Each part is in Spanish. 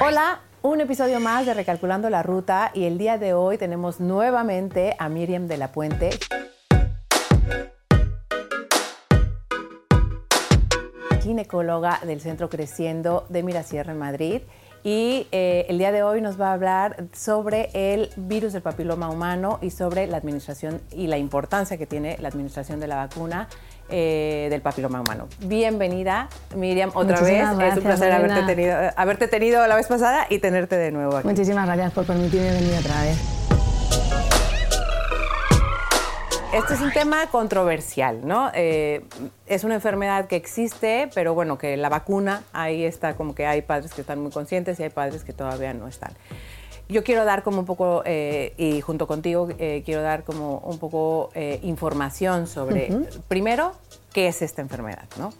Hola, un episodio más de Recalculando la Ruta y el día de hoy tenemos nuevamente a Miriam de la Puente. ginecóloga del Centro Creciendo de Mirasierra en Madrid. Y eh, el día de hoy nos va a hablar sobre el virus del papiloma humano y sobre la administración y la importancia que tiene la administración de la vacuna eh, del papiloma humano. Bienvenida, Miriam, otra vez. es un placer haberte tenido, haberte tenido la vez pasada y tenerte de nuevo aquí. Muchísimas gracias por permitirme venir otra vez. Este es un tema controversial, ¿no? Eh, es una enfermedad que existe, pero bueno, que la vacuna, ahí está como que hay padres que están muy conscientes y hay padres que todavía no están. Yo quiero dar como un poco, eh, y junto contigo eh, quiero dar como un poco información sobre, primero, qué es esta enfermedad, ¿no?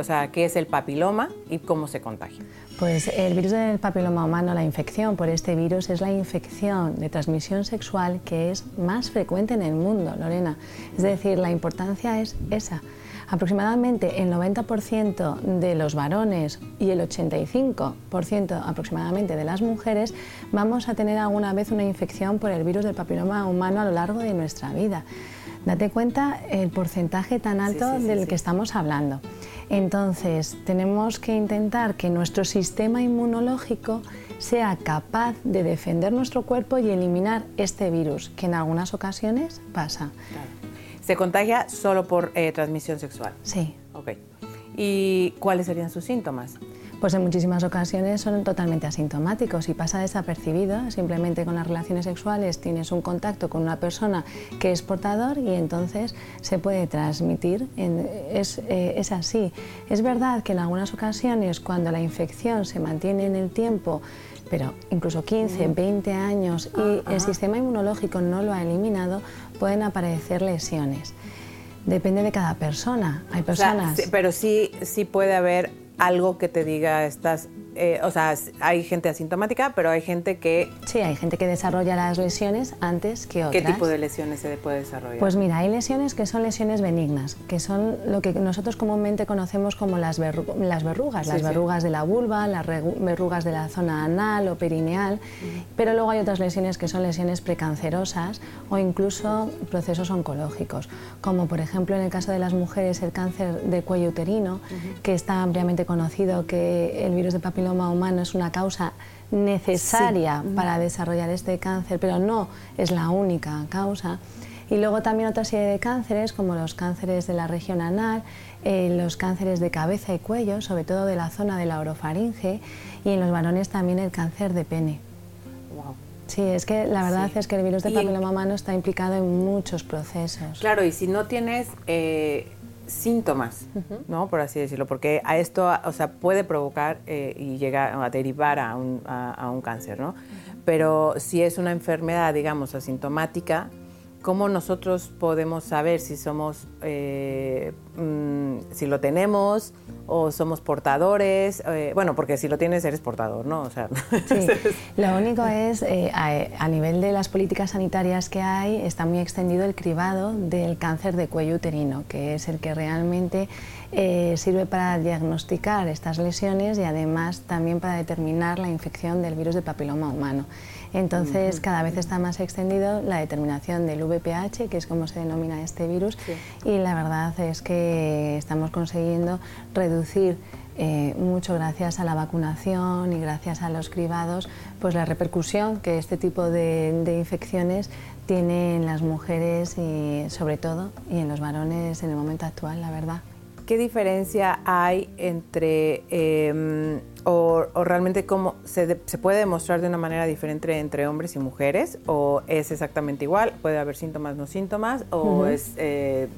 O sea, qué es el papiloma y cómo se contagia. Pues el virus del papiloma humano, la infección por este virus, es la infección de transmisión sexual que es más frecuente en el mundo, Lorena. Es decir, la importancia es esa. Aproximadamente el 90% de los varones y el 85% aproximadamente de las mujeres vamos a tener alguna vez una infección por el virus del papiloma humano a lo largo de nuestra vida. Date cuenta el porcentaje tan alto del que estamos hablando. Entonces, tenemos que intentar que nuestro sistema inmunológico sea capaz de defender nuestro cuerpo y eliminar este virus, que en algunas ocasiones pasa. ¿Se contagia solo por eh, transmisión sexual? Sí. Ok. ¿Y cuáles serían sus síntomas? pues en muchísimas ocasiones son totalmente asintomáticos y pasa desapercibido. Simplemente con las relaciones sexuales tienes un contacto con una persona que es portador y entonces se puede transmitir. Es, eh, es así. Es verdad que en algunas ocasiones cuando la infección se mantiene en el tiempo, pero incluso 15, 20 años y el sistema inmunológico no lo ha eliminado, pueden aparecer lesiones. Depende de cada persona. Hay personas. pero sí, sí puede haber algo que te diga estás eh, o sea, hay gente asintomática, pero hay gente que... Sí, hay gente que desarrolla las lesiones antes que otras. ¿Qué tipo de lesiones se puede desarrollar? Pues mira, hay lesiones que son lesiones benignas, que son lo que nosotros comúnmente conocemos como las, las verrugas, las verrugas de la vulva, las verrugas de la zona anal o perineal, pero luego hay otras lesiones que son lesiones precancerosas o incluso procesos oncológicos, como por ejemplo en el caso de las mujeres el cáncer de cuello uterino, que está ampliamente conocido que el virus de papiloma humano es una causa necesaria para desarrollar este cáncer, pero no es la única causa. Y luego también otra serie de cánceres, como los cánceres de la región anal, eh, los cánceres de cabeza y cuello, sobre todo de la zona de la orofaringe, y en los varones también el cáncer de pene. Sí, es que la verdad es que el virus de papiloma humano está implicado en muchos procesos. Claro, y si no tienes eh, síntomas, ¿no? Por así decirlo, porque a esto, o sea, puede provocar eh, y llegar a derivar a un, a un cáncer, ¿no? Pero si es una enfermedad, digamos, asintomática, ¿cómo nosotros podemos saber si somos, eh, mm, si lo tenemos o somos portadores? Eh, bueno, porque si lo tienes eres portador, ¿no? O sea, sí. lo único es, eh, a, nivel de las políticas sanitarias que hay, está muy extendido el cribado del cáncer de cuello uterino, que es el que realmente sirve para diagnosticar estas lesiones y además también para determinar la infección del virus de papiloma humano. Entonces, cada vez está más extendido la determinación del VPH, que es como se denomina este virus, y la verdad es que estamos consiguiendo reducir eh, mucho gracias a la vacunación y gracias a los cribados, pues la repercusión que este tipo de, infecciones tiene en las mujeres y sobre todo y en los varones en el momento actual, la verdad. ¿Qué diferencia hay entre em, o, realmente cómo se, puede demostrar de una manera diferente entre hombres y mujeres o es exactamente igual, puede haber síntomas no síntomas o es eh,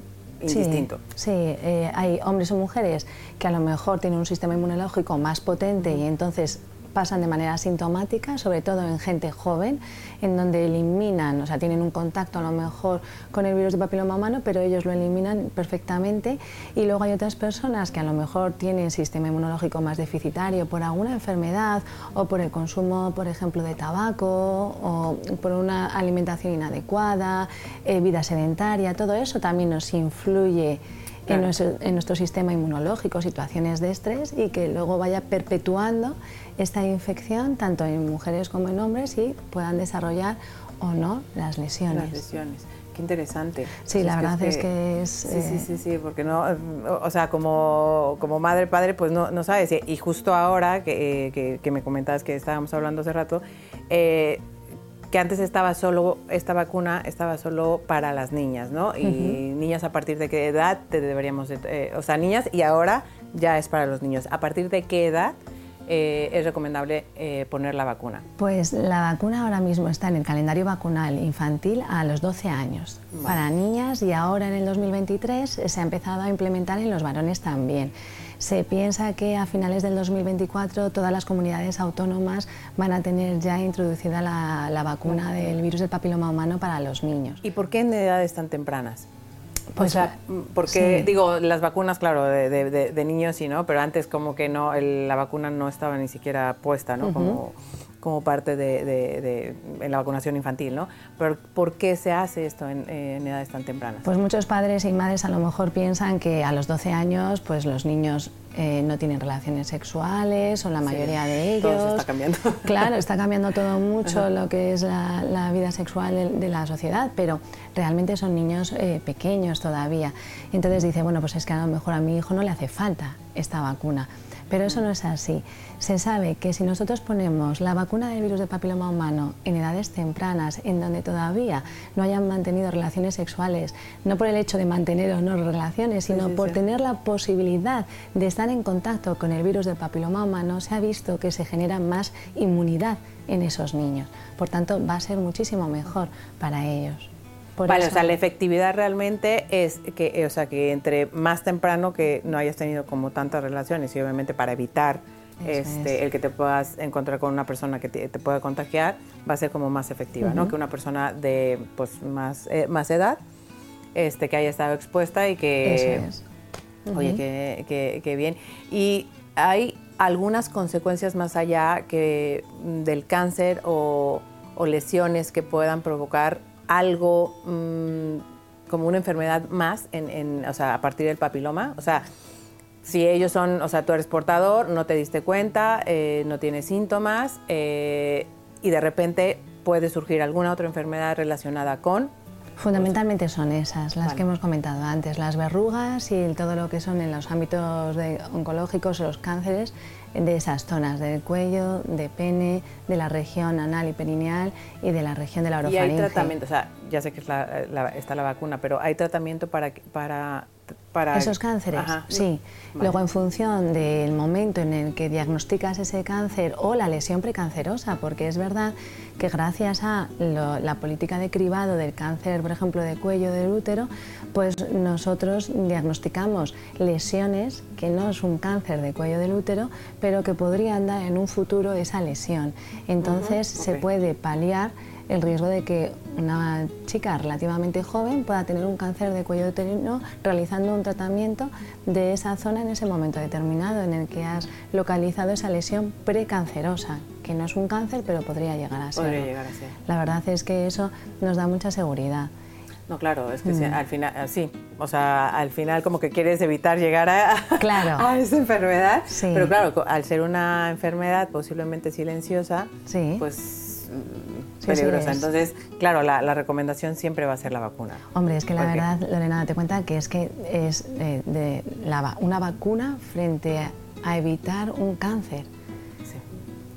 indistinto. Sí, eh, hay hombres o mujeres que a lo mejor tienen un sistema inmunológico más potente y entonces pasan de manera asintomática, sobre todo en gente joven, en donde eliminan, o sea, tienen un contacto a lo mejor con el virus de papiloma humano, pero ellos lo eliminan perfectamente. Y luego hay otras personas que a lo mejor tienen sistema inmunológico más deficitario por alguna enfermedad o por el consumo, por ejemplo, de tabaco o por una alimentación inadecuada, eh, vida sedentaria, todo eso también nos influye en, nuestro, sistema inmunológico, situaciones de estrés y que luego vaya perpetuando esta infección tanto en mujeres como en hombres y puedan desarrollar o no las lesiones. Las lesiones. Qué interesante. Sí, la verdad es que, es... Sí, sí, sí, sí, porque no, o sea, como, como madre, padre, pues no, no sabes. Y justo ahora que, que, me comentabas que estábamos hablando hace rato, eh, que antes estaba solo, esta vacuna estaba solo para las niñas, ¿no? Y niñas a partir de qué edad te deberíamos, eh, o sea, niñas y ahora ya es para los niños. ¿A partir de qué edad eh, es recomendable eh, poner la vacuna? Pues la vacuna ahora mismo está en el calendario vacunal infantil a los 12 años para niñas y ahora en el 2023 se ha empezado a implementar en los varones también. Se piensa que a finales del 2024 todas las comunidades autónomas van a tener ya introducida la, vacuna del virus del papiloma humano para los niños. ¿Y por qué en edades tan tempranas? Pues, o sea, porque digo, las vacunas, claro, de, niños sí, ¿no? Pero antes como que no, la vacuna no estaba ni siquiera puesta, ¿no? Como como parte de, la vacunación infantil, ¿no? Pero ¿por qué se hace esto en, edades tan tempranas? Pues muchos padres y madres a lo mejor piensan que a los 12 años pues los niños eh, no tienen relaciones sexuales o la mayoría de ellos. Todo está cambiando. Claro, está cambiando todo mucho lo que es la, vida sexual de, la sociedad, pero realmente son niños eh, pequeños todavía. Entonces dice, bueno, pues es que a lo mejor a mi hijo no le hace falta esta vacuna. Pero eso no es así. Se sabe que si nosotros ponemos la vacuna del virus de papiloma humano en edades tempranas, en donde todavía no hayan mantenido relaciones sexuales, no por el hecho de mantener o no relaciones, sino por tener la posibilidad de estar en contacto con el virus del papiloma humano, se ha visto que se genera más inmunidad en esos niños. Por tanto, va a ser muchísimo mejor para ellos vale, o sea, la efectividad realmente es que, o sea, que entre más temprano que no hayas tenido como tantas relaciones y obviamente para evitar este, el que te puedas encontrar con una persona que te, pueda contagiar, va a ser como más efectiva, ¿no? Que una persona de pues más, eh, más edad, este, que haya estado expuesta y que... Oye, que, que, bien. Y hay algunas consecuencias más allá que del cáncer o, o lesiones que puedan provocar algo mm, como una enfermedad más, en, o sea, a partir del papiloma. O sea, si ellos son, o sea, tú eres portador, no te diste cuenta, eh, no tienes síntomas eh, y de repente puede surgir alguna otra enfermedad relacionada con Fundamentalmente son esas, las que hemos comentado antes, las verrugas y todo lo que son en los ámbitos de oncológicos, los cánceres de esas zonas, del cuello, de pene, de la región anal y perineal y de la región de la orofaringe. Y hay tratamiento, o sea, ya sé que está la vacuna, pero hay tratamiento para, para para esos cánceres, sí. Luego, en función del momento en el que diagnosticas ese cáncer o la lesión precancerosa, porque es verdad que gracias a la política de cribado del cáncer, por ejemplo, de cuello del útero, pues nosotros diagnosticamos lesiones que no es un cáncer de cuello del útero, pero que podrían dar en un futuro esa lesión. Entonces, se puede paliar el riesgo de que una chica relativamente joven pueda tener un cáncer de cuello uterino realizando un tratamiento de esa zona en ese momento determinado en el que has localizado esa lesión precancerosa, que no es un cáncer, pero podría llegar a ser. Podría llegar a ser. La verdad es que eso nos da mucha seguridad. No, claro, es que mm. al final, ah, sí, o sea, al final como que quieres evitar llegar a, claro. a esa enfermedad, sí. pero claro, al ser una enfermedad posiblemente silenciosa, sí. pues peligrosa. Entonces, claro, la, recomendación siempre va a ser la vacuna. Hombre, es que la verdad, Lorena, date cuenta que es que es eh, de la, una vacuna frente a, evitar un cáncer. Sí.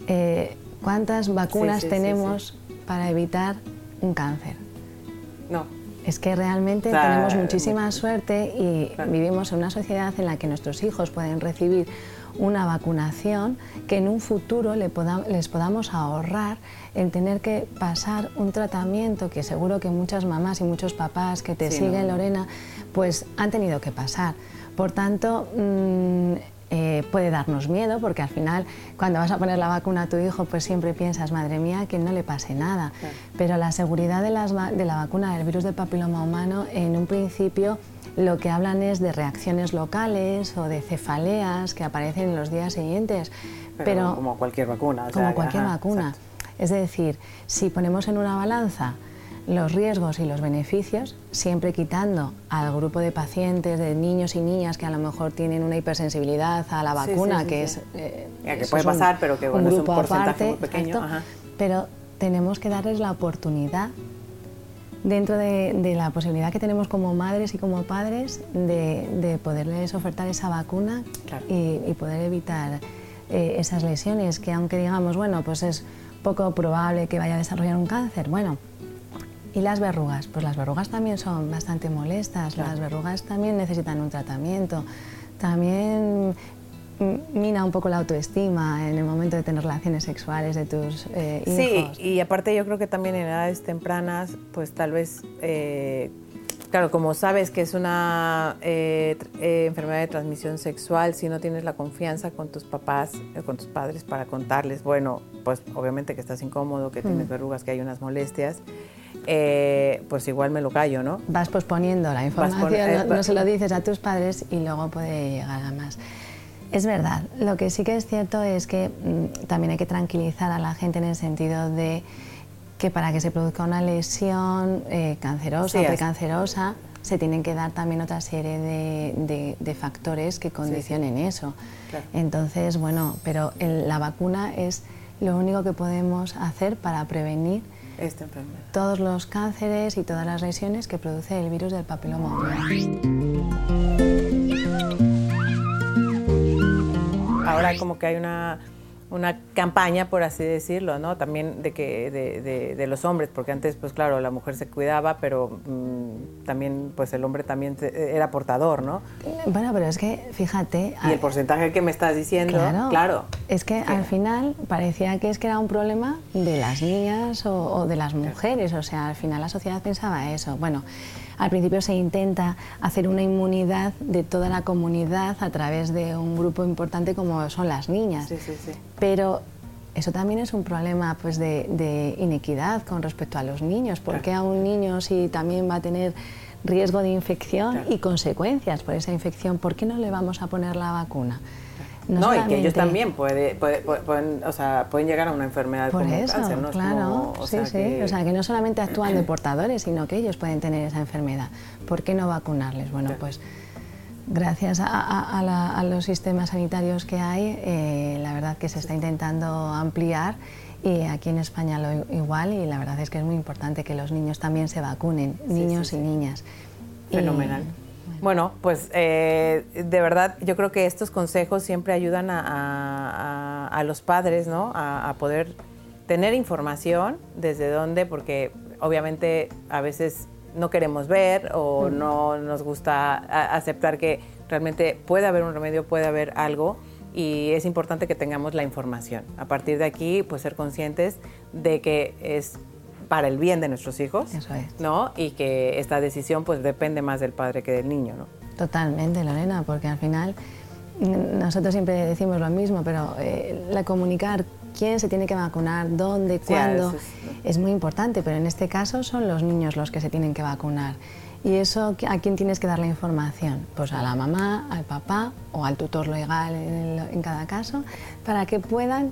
Eh, ¿Cuántas vacunas tenemos para evitar un cáncer? No. Es que realmente tenemos muchísima suerte y vivimos en una sociedad en la que nuestros hijos pueden recibir una vacunación que en un futuro les podamos ahorrar el tener que pasar un tratamiento que seguro que muchas mamás y muchos papás que te siguen, Lorena, pues han tenido que pasar. Por tanto, mm, eh, puede darnos miedo porque al final cuando vas a poner la vacuna a tu hijo pues siempre piensas, madre mía, que no le pase nada. Pero la seguridad de, de la vacuna del virus del papiloma humano en un principio lo que hablan es de reacciones locales o de cefaleas que aparecen en los días siguientes. Pero, como cualquier vacuna. como cualquier vacuna. Es decir, si ponemos en una balanza los riesgos y los beneficios, siempre quitando al grupo de pacientes, de niños y niñas que a lo mejor tienen una hipersensibilidad a la vacuna, que es... Eh, que puede pasar, pero que bueno, es un porcentaje muy pequeño. Pero tenemos que darles la oportunidad dentro de, la posibilidad que tenemos como madres y como padres de, poderles ofertar esa vacuna y, poder evitar eh, esas lesiones que aunque digamos, bueno, pues es poco probable que vaya a desarrollar un cáncer, bueno, ¿y las verrugas? Pues las verrugas también son bastante molestas, las verrugas también necesitan un tratamiento, también mina un poco la autoestima en el momento de tener relaciones sexuales de tus eh, hijos. Sí, y aparte yo creo que también en edades tempranas, pues tal vez, eh, claro, como sabes que es una eh, enfermedad de transmisión sexual, si no tienes la confianza con tus papás, con tus padres para contarles, bueno, pues obviamente que estás incómodo, que tienes mm. verrugas, que hay unas molestias. Pues igual me lo callo, ¿no? Vas posponiendo la información, no, no, se lo dices a tus padres y luego puede llegar a más. Es verdad. Lo que sí que es cierto es que mm, también hay que tranquilizar a la gente en el sentido de que para que se produzca una lesión eh, cancerosa o precancerosa se tienen que dar también otra serie de, factores que condicionen eso. Entonces, bueno, pero la vacuna es lo único que podemos hacer para prevenir todos los cánceres y todas las lesiones que produce el virus del papiloma humano. ahora como que hay una, una campaña, por así decirlo, ¿no? También de, que, de, de, los hombres, porque antes, pues claro, la mujer se cuidaba, pero mm, también, pues el hombre también era portador, ¿no? Bueno, pero es que, fíjate... Y el porcentaje que me estás diciendo, claro. es que al final parecía que es que era un problema de las niñas o, o de las mujeres, o sea, al final la sociedad pensaba eso. Bueno, al principio se intenta hacer una inmunidad de toda la comunidad a través de un grupo importante como son las niñas. Sí, sí, sí. Pero eso también es un problema pues, de, inequidad con respecto a los niños. ¿Por qué a un niño si también va a tener riesgo de infección y consecuencias por esa infección, ¿por qué no le vamos a poner la vacuna? No, y que ellos también puede, pueden, o sea, pueden llegar a una enfermedad como eso, cáncer, ¿no? Claro, sí, sí. O sea, que no solamente actúan de portadores, sino que ellos pueden tener esa enfermedad. ¿Por qué no vacunarles? Bueno, pues gracias a, los sistemas sanitarios que hay, eh, la verdad que se está intentando ampliar y aquí en España lo igual y la verdad es que es muy importante que los niños también se vacunen, niños y niñas. Fenomenal. Bueno, pues eh, de verdad yo creo que estos consejos siempre ayudan a, los padres, ¿no? A, poder tener información desde dónde, porque obviamente a veces no queremos ver o no nos gusta aceptar que realmente puede haber un remedio, puede haber algo y es importante que tengamos la información. A partir de aquí, pues ser conscientes de que es para el bien de nuestros hijos, ¿no? Y que esta decisión pues depende más del padre que del niño, ¿no? Totalmente, Lorena, porque al final nosotros siempre decimos lo mismo, pero eh, la comunicar quién se tiene que vacunar, dónde, cuándo, es, muy importante, pero en este caso son los niños los que se tienen que vacunar. ¿Y eso a quién tienes que dar la información? Pues a la mamá, al papá o al tutor legal en, cada caso, para que puedan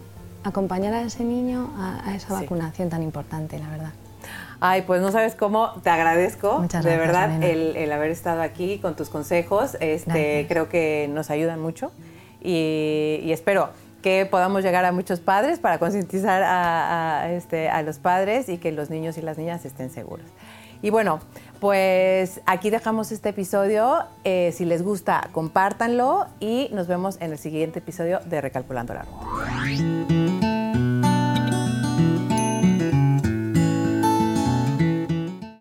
acompañar a ese niño a, esa vacunación tan importante, la verdad. Ay, pues no sabes cómo te agradezco, de verdad, el, haber estado aquí con tus consejos. Este, creo que nos ayudan mucho y, espero que podamos llegar a muchos padres para concientizar a, este, a los padres y que los niños y las niñas estén seguros. Y bueno, pues aquí dejamos este episodio. Eh, si les gusta, compártanlo y nos vemos en el siguiente episodio de Recalculando la Ruta.